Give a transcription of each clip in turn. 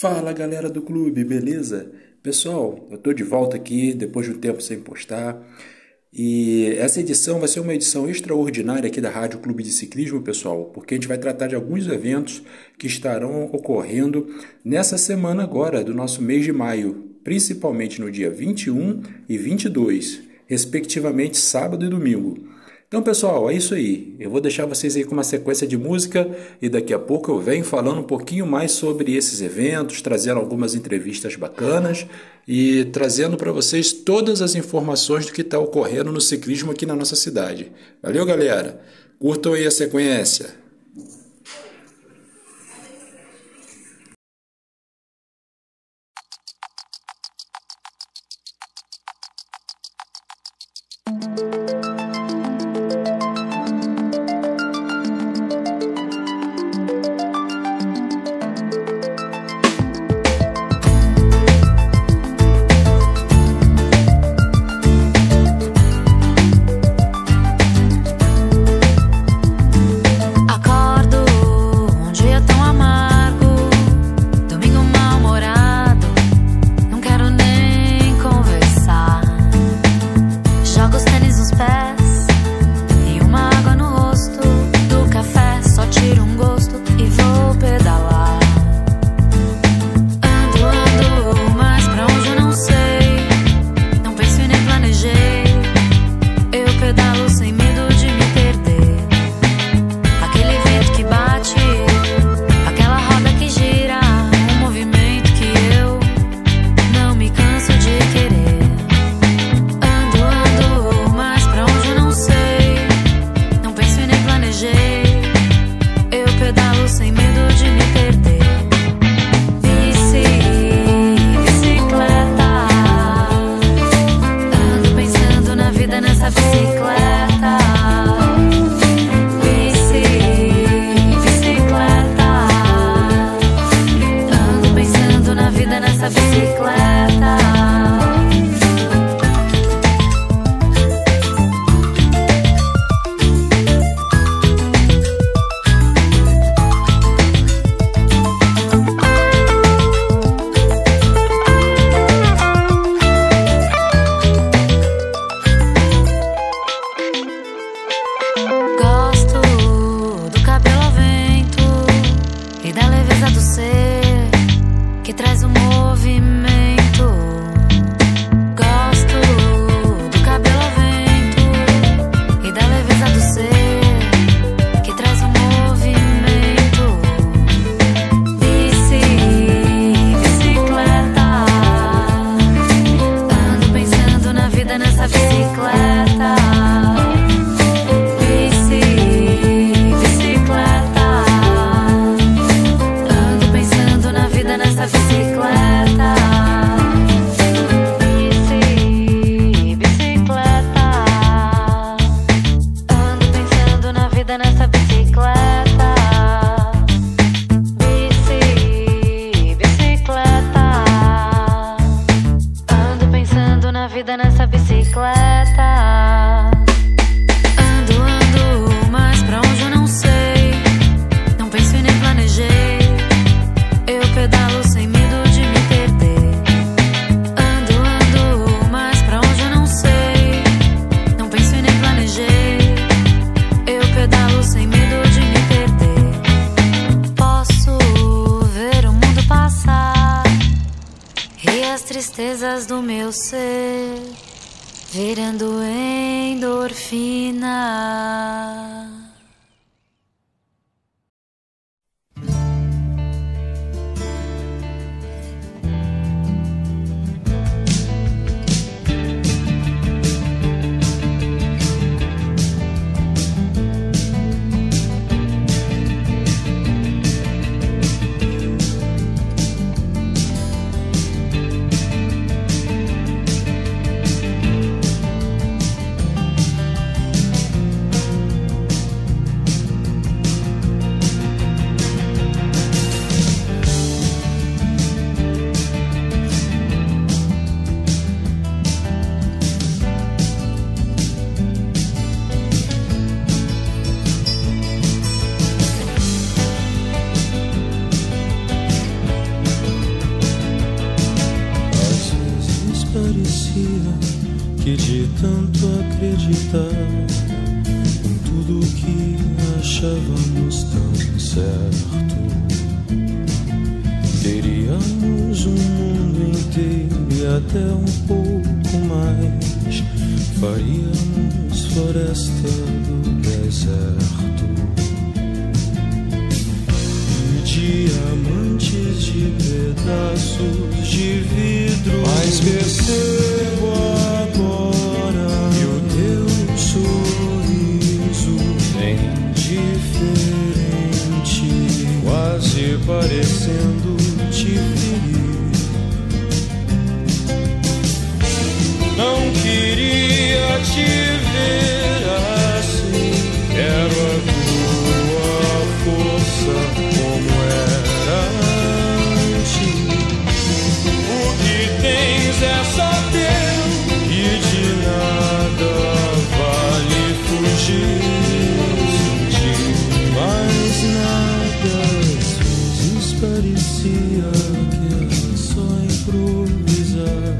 Fala galera do clube, beleza? Pessoal, eu tô de volta aqui depois de um tempo sem postar. E essa edição vai ser uma edição extraordinária aqui da Rádio Clube de Ciclismo, pessoal, porque a gente vai tratar de alguns eventos que estarão ocorrendo nessa semana agora do nosso mês de maio, principalmente no dia 21 e 22, respectivamente sábado e domingo. Então, pessoal, é isso aí. Eu vou deixar vocês aí com uma sequência de música e daqui a pouco eu venho falando um pouquinho mais sobre esses eventos, trazendo algumas entrevistas bacanas e trazendo para vocês todas as informações do que está ocorrendo no ciclismo aqui na nossa cidade. Valeu, galera! Curtam aí a sequência. Parecia que era só improvisar.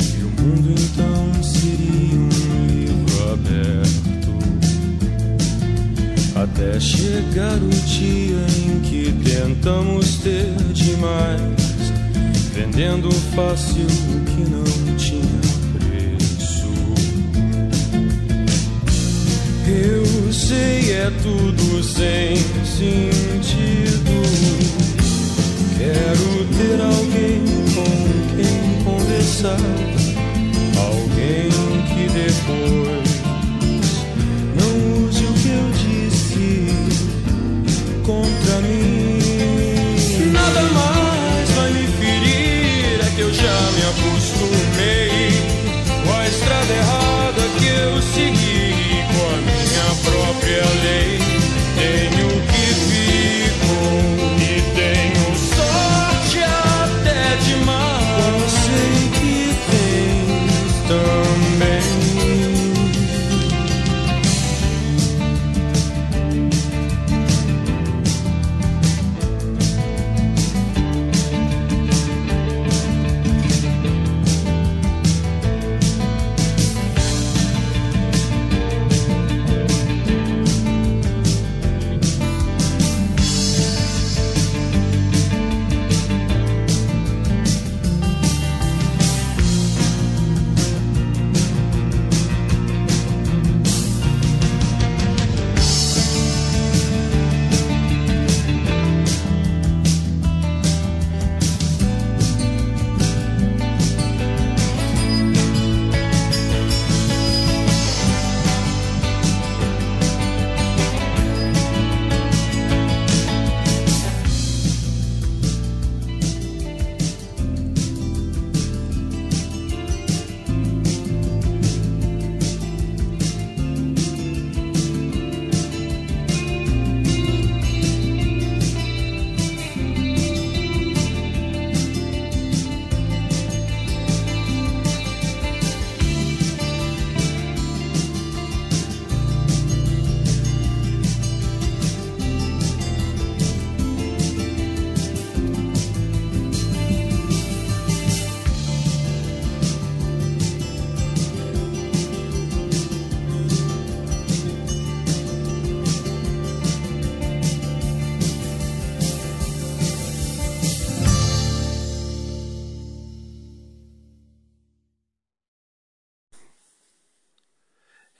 E o mundo então seria um livro aberto. Até chegar o dia em que tentamos ter demais, vendendo fácil o que não tinha preço. Eu sei, é tudo sem sentido. Quero ter alguém com quem conversar. Alguém que depois não use o que eu disse contra mim. Nada mais vai me ferir, é que eu já me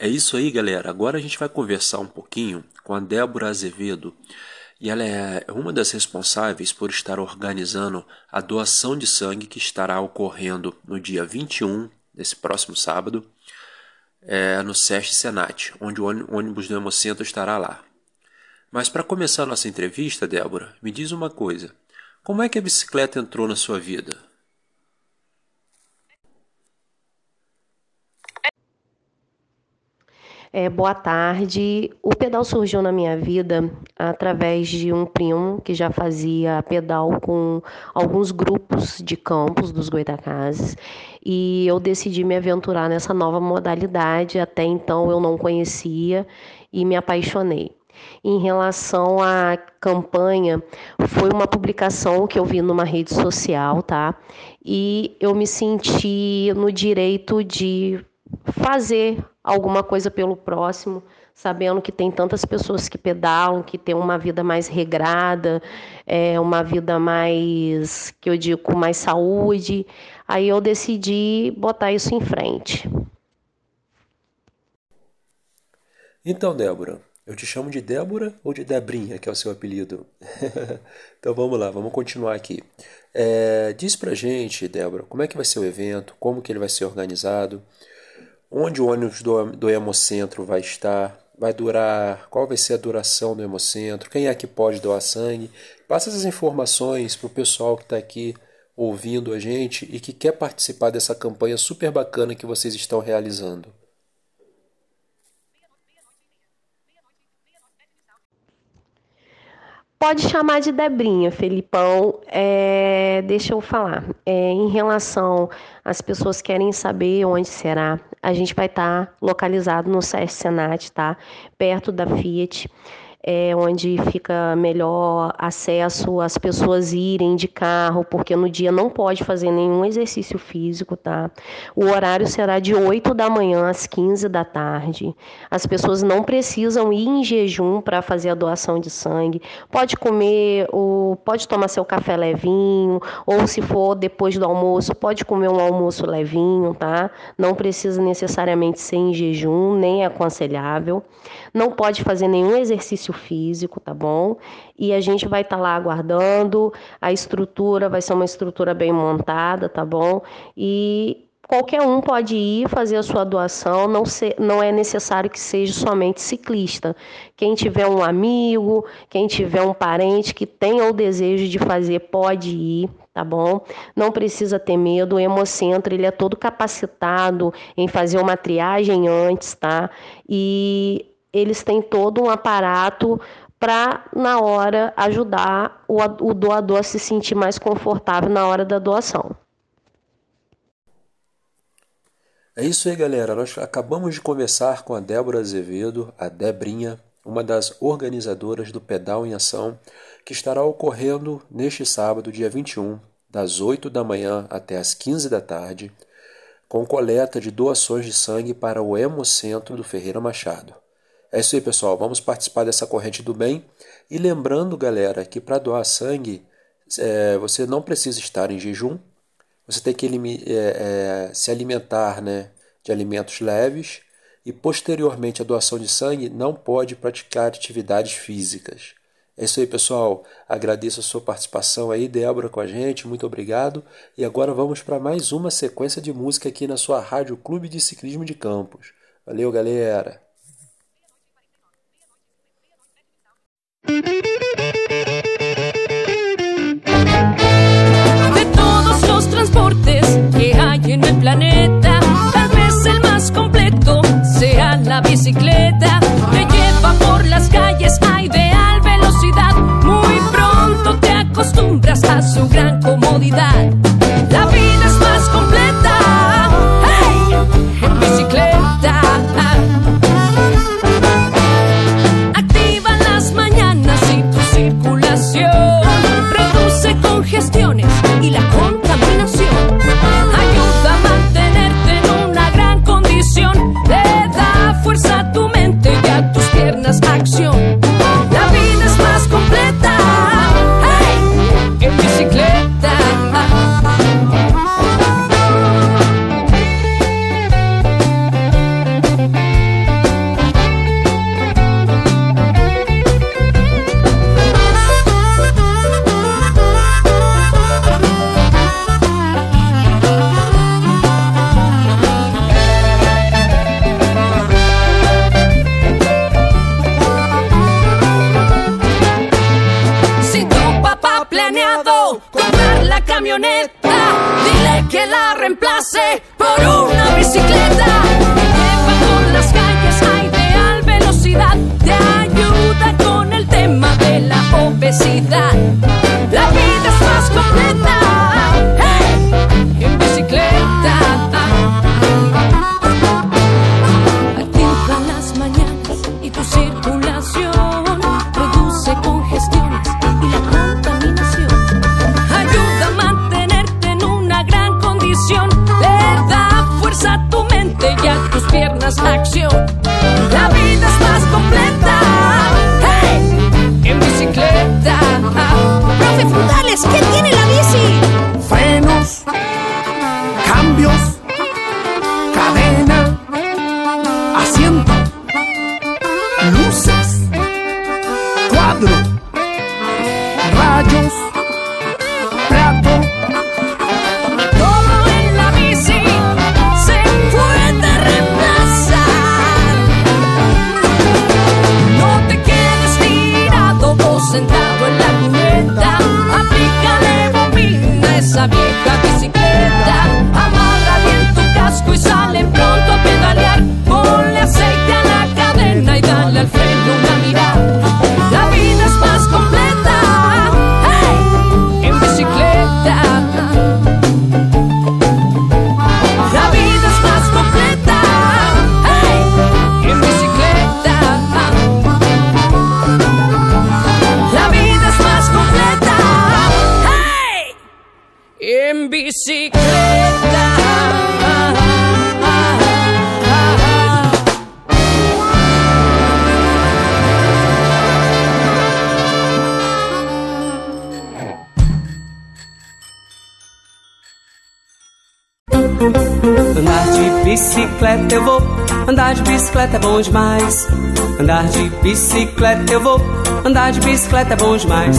É isso aí, galera. Agora a gente vai conversar um pouquinho com a Débora Azevedo. E ela é uma das responsáveis por estar organizando a doação de sangue que estará ocorrendo no dia 21, desse próximo sábado, é, no SESC Senat, onde o ônibus do Hemocentro estará lá. Mas para começar nossa entrevista, Débora, me diz uma coisa. Como é que a bicicleta entrou na sua vida? É, boa tarde. O pedal surgiu na minha vida através de um primo que já fazia pedal com alguns grupos de campos dos Goitacazes e eu decidi me aventurar nessa nova modalidade. Até então eu não conhecia e me apaixonei. Em relação à campanha, foi uma publicação que eu vi numa rede social, tá? E eu me senti no direito de fazer alguma coisa pelo próximo, sabendo que tem tantas pessoas que pedalam, que tem uma vida mais regrada, é, uma vida mais, que eu digo, com mais saúde. Aí eu decidi botar isso em frente. Então, Débora, eu te chamo de Débora ou de Debrinha, que é o seu apelido? então vamos lá, vamos continuar aqui. É, diz pra gente, Débora, como é que vai ser o evento, como que ele vai ser organizado, onde o ônibus do, do Hemocentro vai estar, vai durar, qual vai ser a duração do Hemocentro, quem é que pode doar sangue. Passa essas informações para o pessoal que está aqui ouvindo a gente e que quer participar dessa campanha super bacana que vocês estão realizando. Pode chamar de Debrinha, Felipão. É, deixa eu falar. É, em relação às pessoas que querem saber onde será, a gente vai estar tá localizado no SESC Senat, tá? Perto da Fiat é, onde fica melhor acesso as pessoas irem de carro, porque no dia não pode fazer nenhum exercício físico, tá? O horário será de 8 da manhã às 15 da tarde. As pessoas não precisam ir em jejum para fazer a doação de sangue. Pode comer, ou pode tomar seu café levinho, ou se for depois do almoço, pode comer um almoço levinho, tá? Não precisa necessariamente ser em jejum, nem é aconselhável. Não pode fazer nenhum exercício físico, tá bom? E a gente vai estar tá lá aguardando. A estrutura vai ser uma estrutura bem montada, tá bom? E qualquer um pode ir fazer a sua doação, não, não é necessário que seja somente ciclista. Quem tiver um amigo, quem tiver um parente que tenha o desejo de fazer, pode ir, tá bom? Não precisa ter medo, o Hemocentro ele é todo capacitado em fazer uma triagem antes, tá? E eles têm todo um aparato para, na hora, ajudar o, o doador a se sentir mais confortável na hora da doação. É isso aí, galera. Nós acabamos de conversar com a Débora Azevedo, a Debrinha, uma das organizadoras do Pedal em Ação, que estará ocorrendo neste sábado, dia 21, das 8 da manhã até as 15 da tarde, com coleta de doações de sangue para o Hemocentro do Ferreira Machado. É isso aí, pessoal. Vamos participar dessa corrente do bem. E lembrando, galera, que para doar sangue, é, você não precisa estar em jejum. Você tem que é, é, se alimentar né, de alimentos leves. E posteriormente à doação de sangue, não pode praticar atividades físicas. É isso aí, pessoal. Agradeço a sua participação aí, Débora, com a gente. Muito obrigado. E agora vamos para mais uma sequência de música aqui na sua Rádio Clube de Ciclismo de Campos. Valeu, galera! De todos los transportes que hay en el planeta, tal vez el más completo sea la bicicleta. Te lleva por las calles a ideal velocidad. Muy pronto te acostumbras a su gran comodidad. Obesidad. La bobina a esa vieja bicicleta. Andar de bicicleta é bom demais. Andar de bicicleta eu vou, andar de bicicleta é bom demais.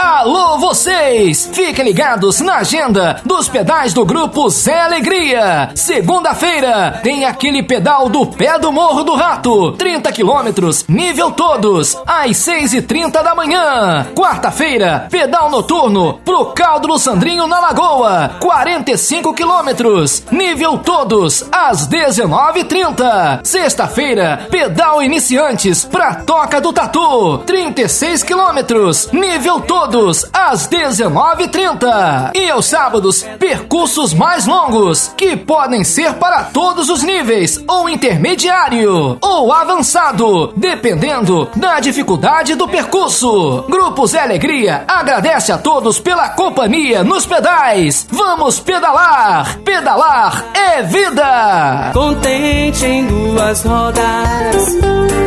Alô, vocês! Fiquem ligados na agenda dos pedais do grupo Zé Alegria. Segunda-feira tem aquele pedal do pé do Morro do Rato, 30 quilômetros, nível todos, às 6h30 da manhã. Quarta-feira, pedal noturno pro Caldo do Sandrinho na Lagoa, 45 quilômetros, nível todos, às 19h30. Sexta-feira, pedal iniciantes pra Toca do Tatu, 36 quilômetros, nível todos, às 19h30. E aos sábados, percursos mais longos, que podem ser para todos os níveis, ou intermediário, ou avançado, dependendo da dificuldade do percurso. Grupo Zé Alegria agradece a todos pela companhia nos pedais. Vamos pedalar! Pedalar é vida! Contente em duas rodas,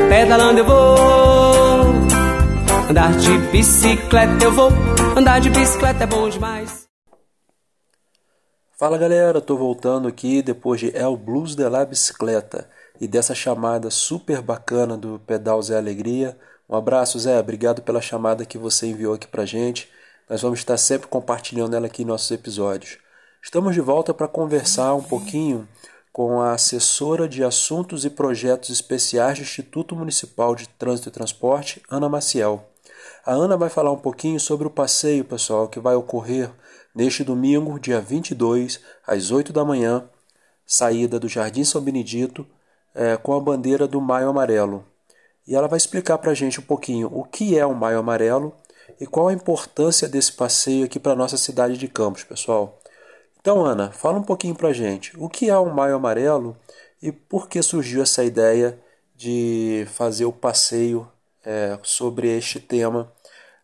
pedalando eu vou. Andar de bicicleta eu vou, andar de bicicleta é bom demais. Fala galera, tô voltando aqui depois de El Blues de la Bicicleta e dessa chamada super bacana do Pedal Zé Alegria. Um abraço, Zé, obrigado pela chamada que você enviou aqui pra gente. Nós vamos estar sempre compartilhando ela aqui em nossos episódios. Estamos de volta para conversar um pouquinho com a assessora de Assuntos e Projetos Especiais do Instituto Municipal de Trânsito e Transporte, Ana Maciel. A Ana vai falar um pouquinho sobre o passeio, pessoal, que vai ocorrer neste domingo, dia 22, às 8 da manhã, saída do Jardim São Benedito, é, com a bandeira do Maio Amarelo. E ela vai explicar para a gente um pouquinho o que é o Maio Amarelo e qual a importância desse passeio aqui para a nossa cidade de Campos, pessoal. Então, Ana, fala um pouquinho para gente. O que é o Maio Amarelo e por que surgiu essa ideia de fazer o passeio é, sobre este tema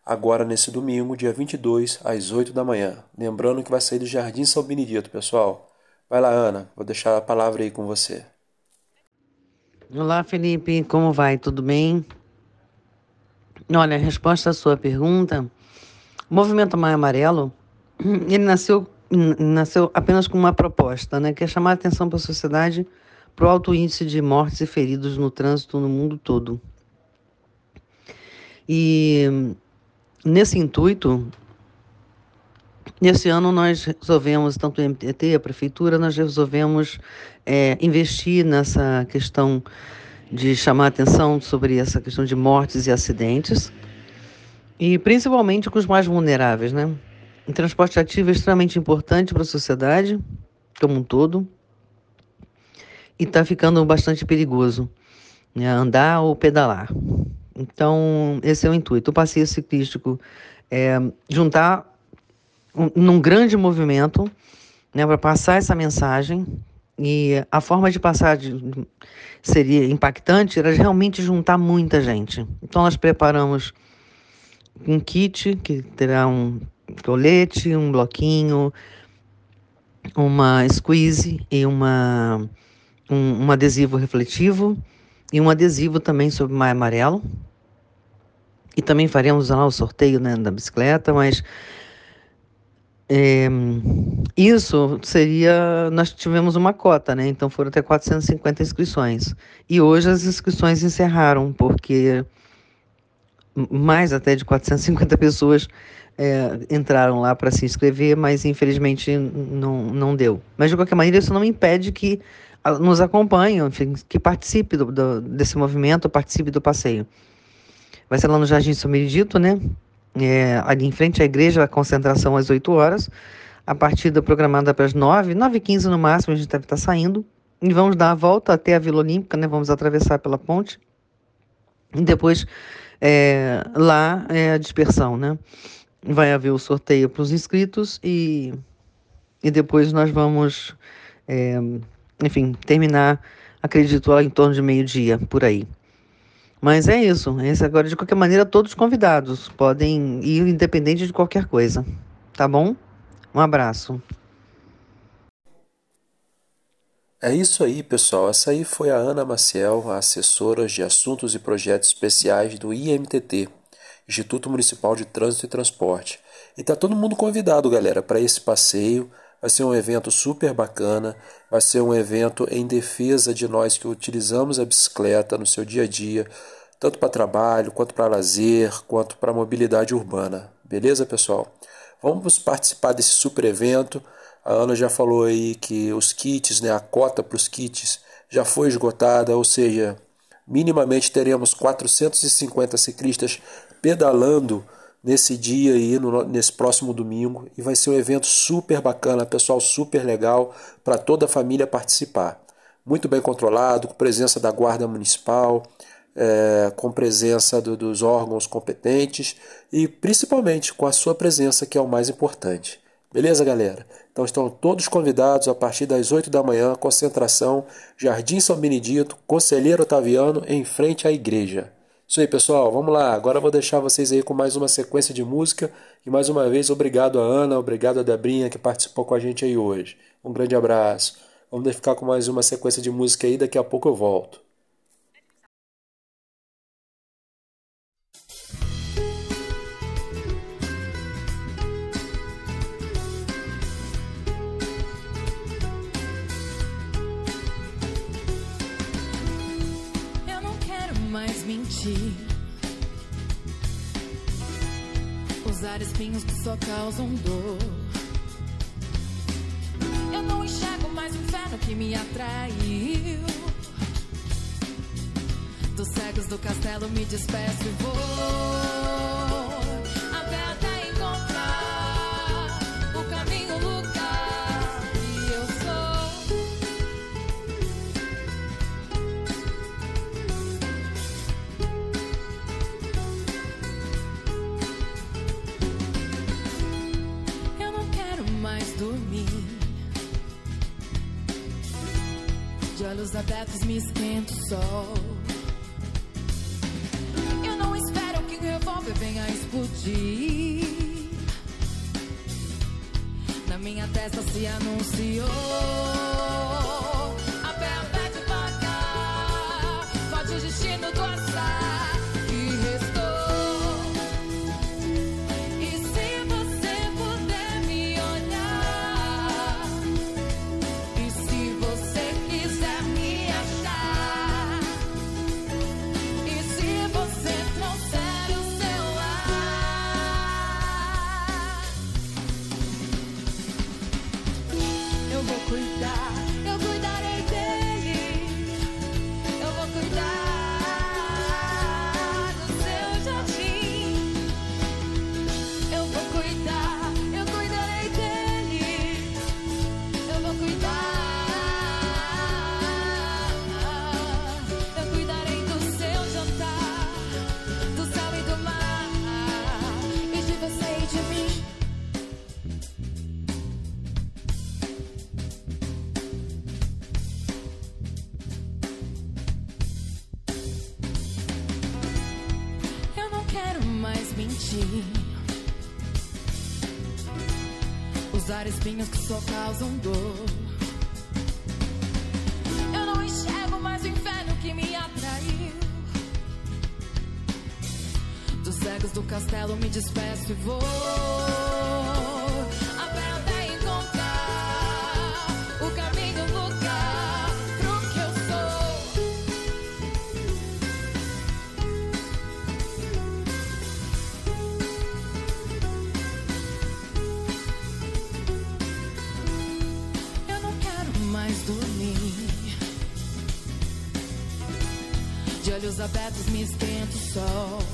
agora nesse domingo, dia 22, às 8 da manhã. Lembrando que vai sair do Jardim São Benedito, pessoal. Vai lá, Ana, vou deixar a palavra aí com você. Olá, Felipe, como vai? Tudo bem? Olha, a resposta à sua pergunta, o movimento Maio Amarelo, ele nasceu, nasceu apenas com uma proposta, né, que é chamar a atenção para a sociedade para o alto índice de mortes e feridos no trânsito no mundo todo. E nesse intuito, nesse ano nós resolvemos, tanto o MTT, a prefeitura, nós resolvemos é, investir nessa questão de chamar atenção sobre essa questão de mortes e acidentes, e principalmente com os mais vulneráveis, né? O transporte ativo é extremamente importante para a sociedade como um todo e está ficando bastante perigoso né? andar ou pedalar. Então, esse é o intuito. O passeio ciclístico é juntar um, num grande movimento né, para passar essa mensagem. E a forma de passar de, seria impactante era realmente juntar muita gente. Então, nós preparamos um kit que terá um colete, um bloquinho, uma squeeze e uma, um, um adesivo refletivo e um adesivo também sobre maio amarelo. E também faremos lá o sorteio né, da bicicleta, mas É, isso seria. Nós tivemos uma cota, né? Então foram até 450 inscrições. E hoje as inscrições encerraram, porque mais até de 450 pessoas é, entraram lá para se inscrever, mas infelizmente não, não deu. Mas de qualquer maneira, isso não impede que nos acompanhem, enfim, que participe do, do, desse movimento, participe do passeio. Vai ser lá no Jardim São Benedito, né? É, ali em frente à igreja, a concentração às 8 horas. A partida programada para as 9, 9 e 15 no máximo, a gente deve estar saindo. E vamos dar a volta até a Vila Olímpica, né? Vamos atravessar pela ponte. E depois, é, lá é a dispersão, né? Vai haver o sorteio para os inscritos e, e depois nós vamos, é, enfim, terminar, acredito, em torno de meio-dia, por aí. Mas é isso. Esse agora, de qualquer maneira, todos convidados podem ir independente de qualquer coisa. Tá bom? Um abraço. É isso aí, pessoal. Essa aí foi a Ana Maciel, assessora de Assuntos e Projetos Especiais do IMTT, Instituto Municipal de Trânsito e Transporte. E tá todo mundo convidado, galera, para esse passeio. Vai ser um evento super bacana, vai ser um evento em defesa de nós que utilizamos a bicicleta no seu dia a dia, tanto para trabalho, quanto para lazer, quanto para mobilidade urbana. Beleza, pessoal? Vamos participar desse super evento. A Ana já falou aí que os kits, né, a cota para os kits já foi esgotada, ou seja, minimamente teremos 450 ciclistas pedalando nesse dia aí, no, nesse próximo domingo, e vai ser um evento super bacana, pessoal super legal para toda a família participar. Muito bem controlado, com presença da Guarda Municipal, é, com presença do, dos órgãos competentes e principalmente com a sua presença, que é o mais importante. Beleza, galera? Então estão todos convidados a partir das 8 da manhã, concentração, Jardim São Benedito, Conselheiro Otaviano, em frente à igreja. Isso aí, pessoal, vamos lá. Agora eu vou deixar vocês aí com mais uma sequência de música. E mais uma vez, obrigado a Ana, obrigado a Debrinha que participou com a gente aí hoje. Um grande abraço. Vamos ficar com mais uma sequência de música aí, daqui a pouco eu volto. Usar espinhos que só causam dor. Eu não enxergo mais o inferno que me atraiu. Dos cegos do castelo me despeço e vou. Olhos abertos me esquenta o sol. Eu não espero que o revólver venha explodir. Na minha testa se anunciou. Só causam dor. Eu não enxergo mais o inferno que me atraiu. Dos cegos do castelo me despeço e vou. Esquenta o sol.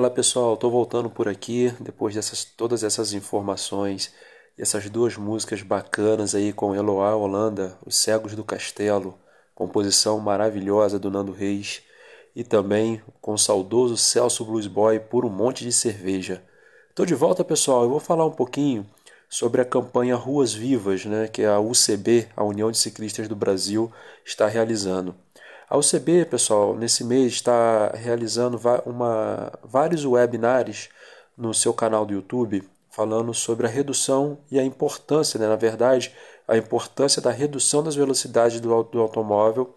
Fala pessoal, estou voltando por aqui depois dessas todas essas informações essas duas músicas bacanas aí com Eloá Holanda, Os Cegos do Castelo, composição maravilhosa do Nando Reis e também com o saudoso Celso Blues Boy por um monte de cerveja. Estou de volta pessoal, eu vou falar um pouquinho sobre a campanha Ruas Vivas, né, que a UCB, a União de Ciclistas do Brasil, está realizando. A UCB, pessoal, nesse mês está realizando uma, vários webinars no seu canal do YouTube falando sobre a redução e a importância, né, na verdade, a importância da redução das velocidades do, do automóvel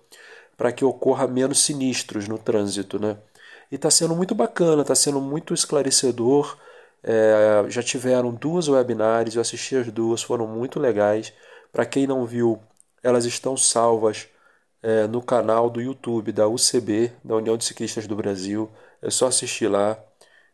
para que ocorra menos sinistros no trânsito. Né? E está sendo muito bacana, está sendo muito esclarecedor. É, já tiveram duas webinars, eu assisti as duas, foram muito legais. Para quem não viu, elas estão salvas é, no canal do YouTube da UCB, da União de Ciclistas do Brasil. É só assistir lá.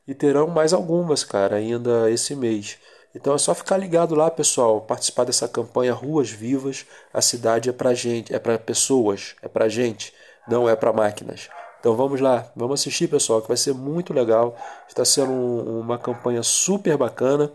E terão mais algumas, cara, ainda esse mês. Então é só ficar ligado lá, pessoal, participar dessa campanha Ruas Vivas. A cidade é pra gente, é para pessoas, é pra gente, não é para máquinas. Então vamos lá, vamos assistir, pessoal, que vai ser muito legal. Está sendo um, uma campanha super bacana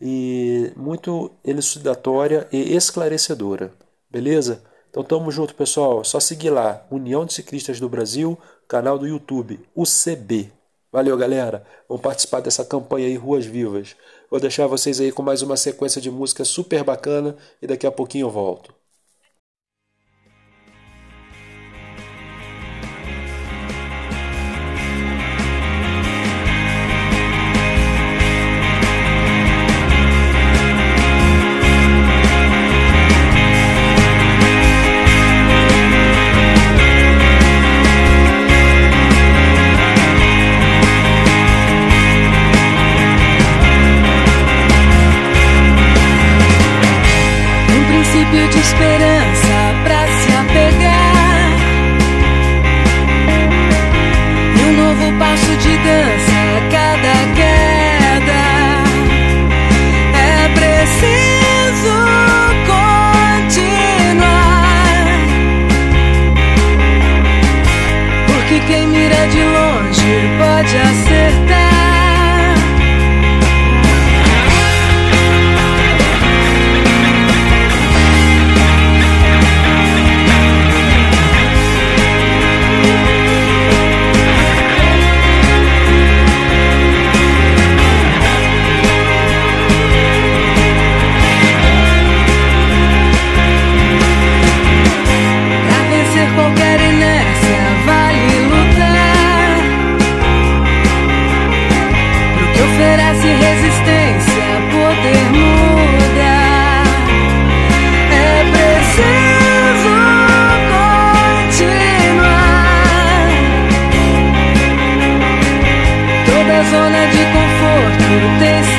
e muito elucidatória e esclarecedora. Beleza? Então tamo junto, pessoal. Só seguir lá, União de Ciclistas do Brasil, canal do YouTube, UCB. Valeu, galera. Vamos participar dessa campanha aí Ruas Vivas. Vou deixar vocês aí com mais uma sequência de música super bacana e daqui a pouquinho eu volto. Princípio de esperança pra se apegar. E um novo passo de dança a cada queda. É preciso continuar. Porque quem mira de longe pode acertar. Zona de conforto tem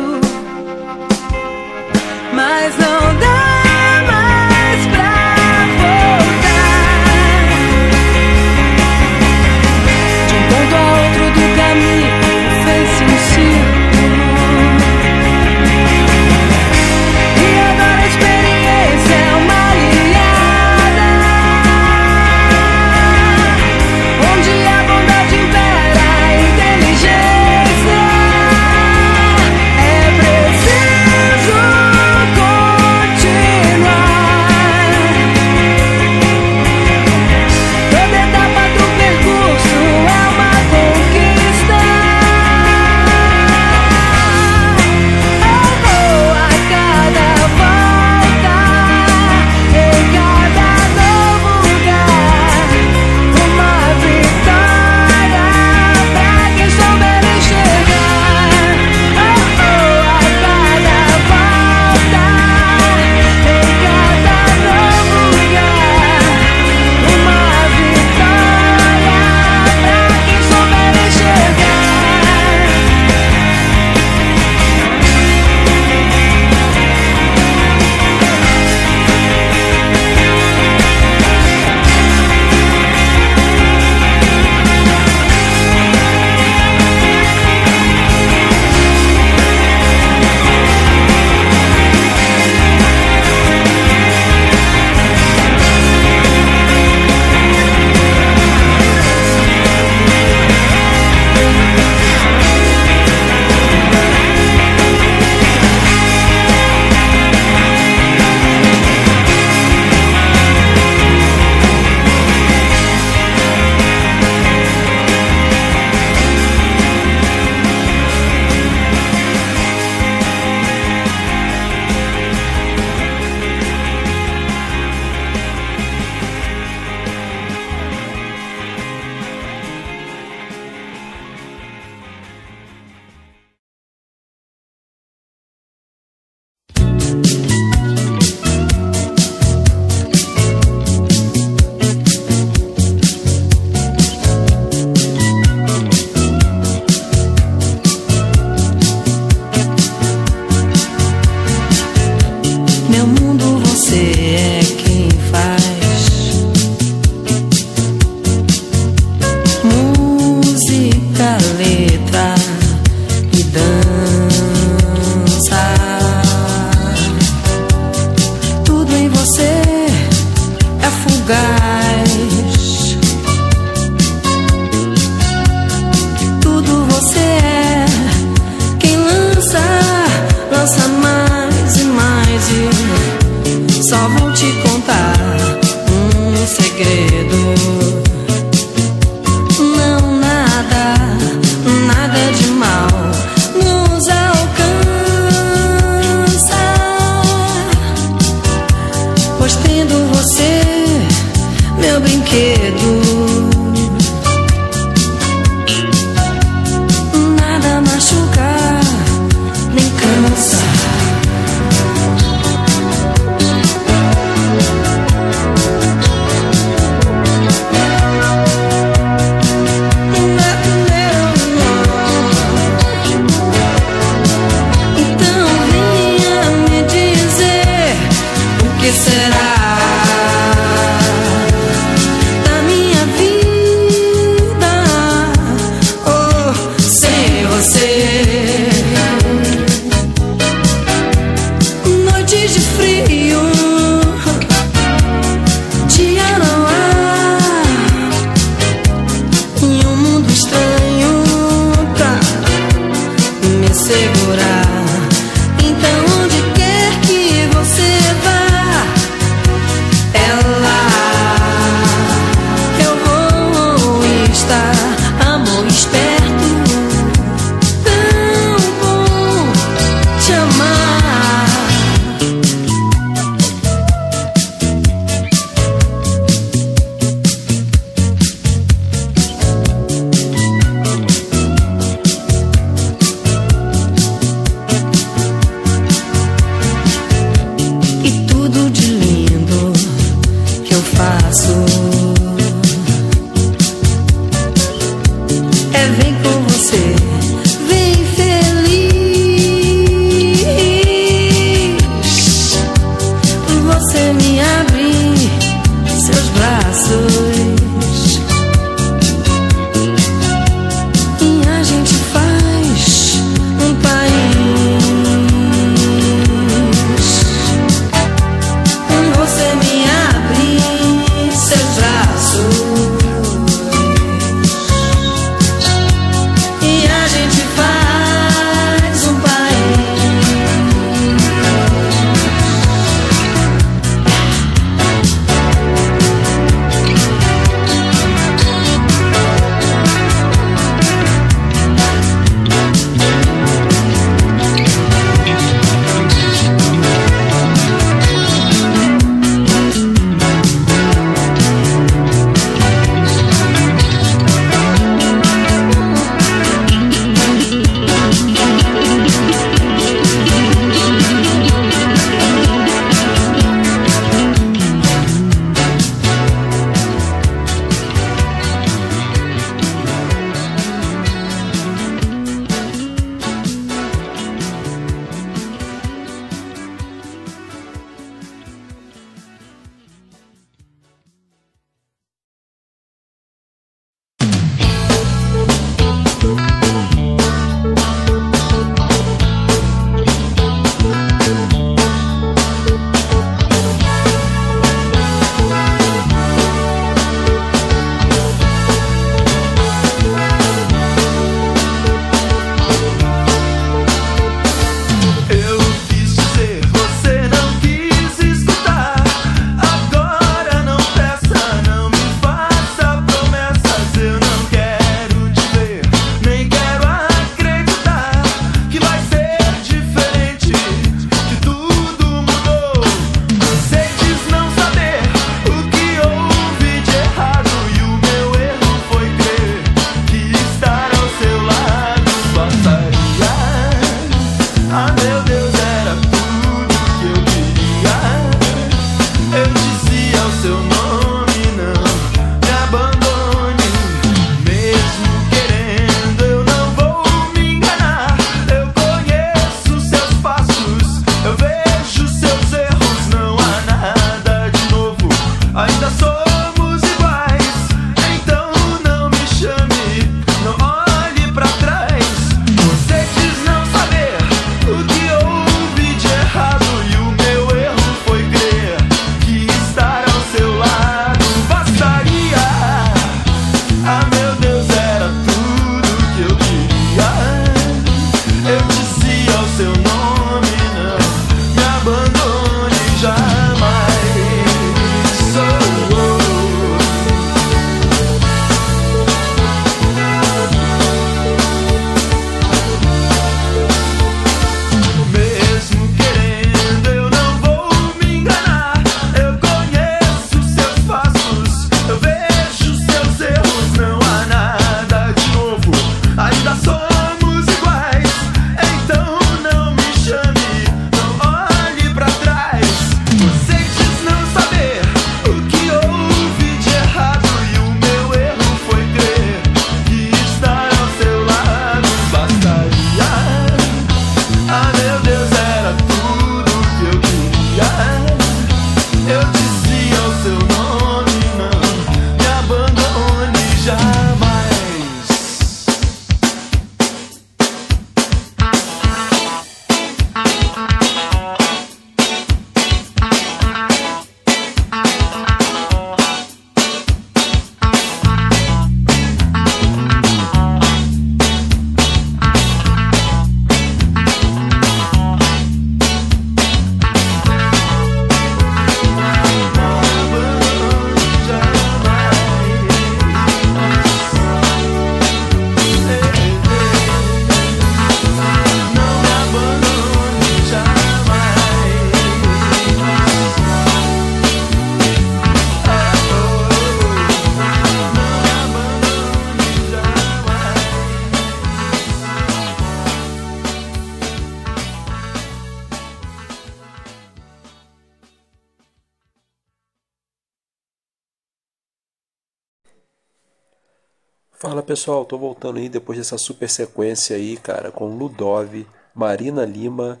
pessoal, tô voltando aí depois dessa super sequência aí, cara, com Ludov, Marina Lima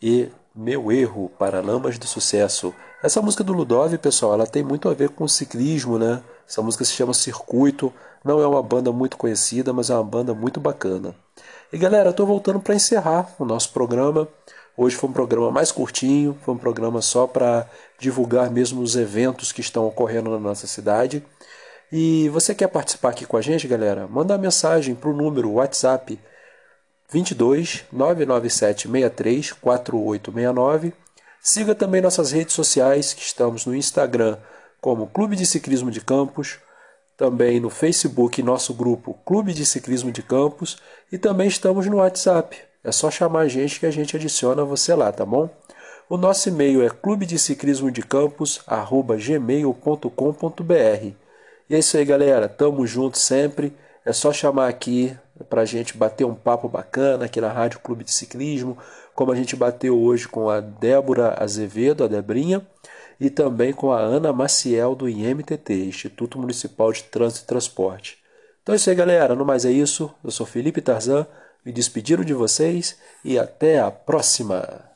e Meu Erro, Paralamas do Sucesso. Essa música do Ludov, pessoal, ela tem muito a ver com ciclismo, né? Essa música se chama Circuito, não é uma banda muito conhecida, mas é uma banda muito bacana. E galera, tô voltando para encerrar o nosso programa. Hoje foi um programa mais curtinho, foi um programa só para divulgar mesmo os eventos que estão ocorrendo na nossa cidade. E você quer participar aqui com a gente, galera? Manda mensagem para o número WhatsApp 22 997 63 4869. Siga também nossas redes sociais, que estamos no Instagram como Clube de Ciclismo de Campos, também no Facebook, nosso grupo Clube de Ciclismo de Campos, e também estamos no WhatsApp. É só chamar a gente que a gente adiciona você lá, tá bom? O nosso e-mail é clubedeciclismodecampos@gmail.com.br. E é isso aí, galera. Tamo junto sempre. É só chamar aqui pra gente bater um papo bacana aqui na Rádio Clube de Ciclismo, como a gente bateu hoje com a Débora Azevedo, a Debrinha, e também com a Ana Maciel do IMTT, Instituto Municipal de Trânsito e Transporte. Então é isso aí, galera. No mais é isso. Eu sou Felipe Tarzan, me despedindo de vocês e até a próxima.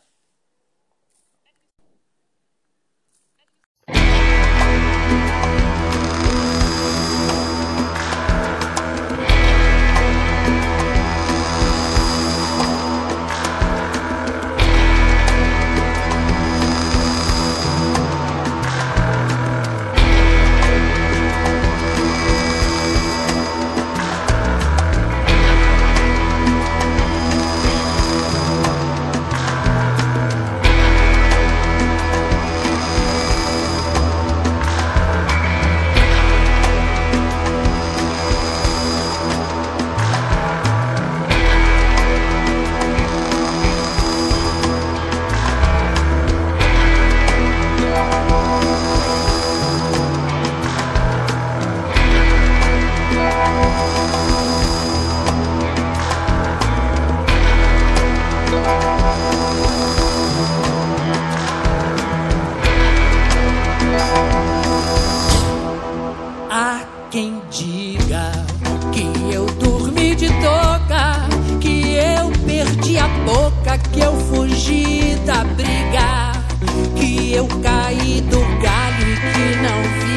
Quem diga que eu dormi de toca, que eu perdi a boca, que eu fugi da briga, que eu caí do galho e que não vi